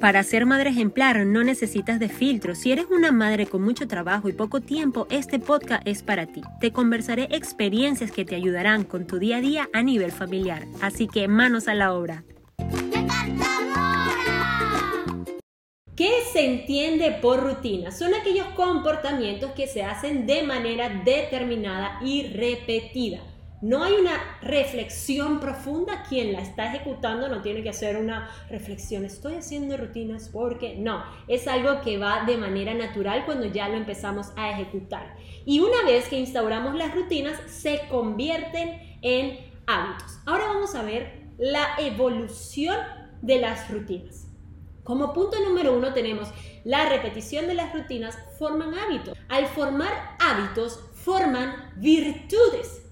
Para ser madre ejemplar no necesitas de filtro. Si eres una madre con mucho trabajo y poco tiempo, este podcast es para ti. Te conversaré experiencias que te ayudarán con tu día a día a nivel familiar. Así que manos a la obra. ¿Qué se entiende por rutina? Son aquellos comportamientos que se hacen de manera determinada y repetida. No hay una reflexión profunda. Quien la está ejecutando no tiene que hacer una reflexión. Estoy haciendo rutinas porque no. Es algo que va de manera natural cuando ya lo empezamos a ejecutar. Y una vez que instauramos las rutinas, se convierten en hábitos. Ahora vamos a ver la evolución de las rutinas. Como punto número uno tenemos la repetición de las rutinas forman hábitos. Al formar hábitos, forman virtudes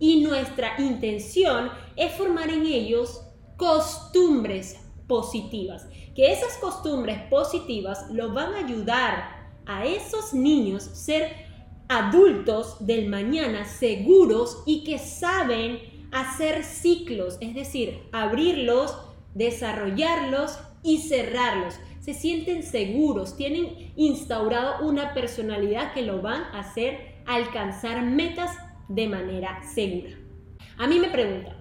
y nuestra intención es formar en ellos costumbres positivas, que esas costumbres positivas lo van a ayudar a esos niños ser adultos del mañana seguros y que saben hacer ciclos, es decir, abrirlos, desarrollarlos y cerrarlos. Se sienten seguros, tienen instaurado una personalidad que lo van a hacer alcanzar metas de manera segura. A mí me preguntan,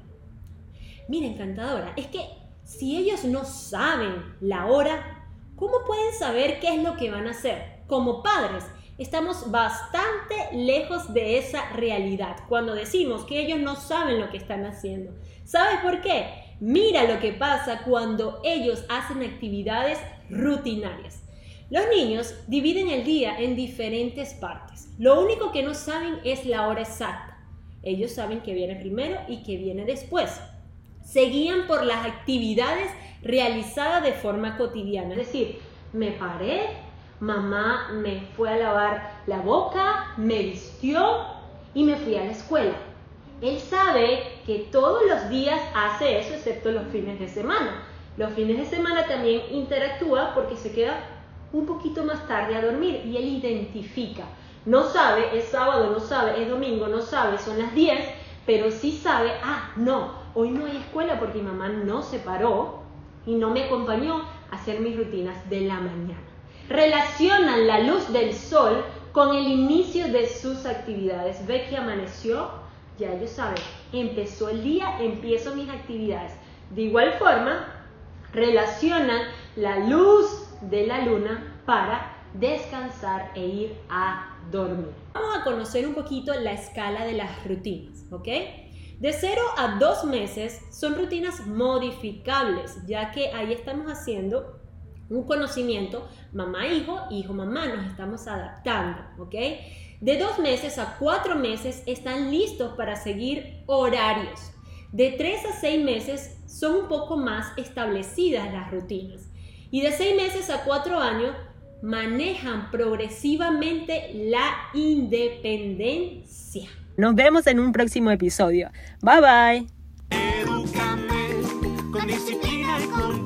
mira encantadora, es que si ellos no saben la hora, ¿cómo pueden saber qué es lo que van a hacer? Como padres, estamos bastante lejos de esa realidad cuando decimos que ellos no saben lo que están haciendo. ¿Sabes por qué? Mira lo que pasa cuando ellos hacen actividades rutinarias. Los niños dividen el día en diferentes partes. Lo único que no saben es la hora exacta. Ellos saben que viene primero y que viene después. Se guían por las actividades realizadas de forma cotidiana. Es decir, me paré, mamá me fue a lavar la boca, me vistió y me fui a la escuela. Él sabe que todos los días hace eso, excepto los fines de semana. Los fines de semana también interactúa porque se queda un poquito más tarde a dormir y él identifica. No sabe, es sábado, no sabe, es domingo, no sabe, son las 10, pero sí sabe, ah, no, hoy no hay escuela porque mi mamá no se paró y no me acompañó a hacer mis rutinas de la mañana. Relacionan la luz del sol con el inicio de sus actividades. Ve que amaneció, ya ellos saben, empezó el día, empiezo mis actividades. De igual forma, relacionan la luz de la luna para descansar e ir a dormir. Vamos a conocer un poquito la escala de las rutinas, ¿ok? De 0 a 2 meses son rutinas modificables, ya que ahí estamos haciendo un conocimiento mamá-hijo, hijo-mamá, nos estamos adaptando, ¿ok? De 2 meses a 4 meses están listos para seguir horarios. De 3 a 6 meses son un poco más establecidas las rutinas. Y de 6 meses a 4 años manejan progresivamente la independencia. Nos vemos en un próximo episodio. Bye bye. con disciplina y con cariño.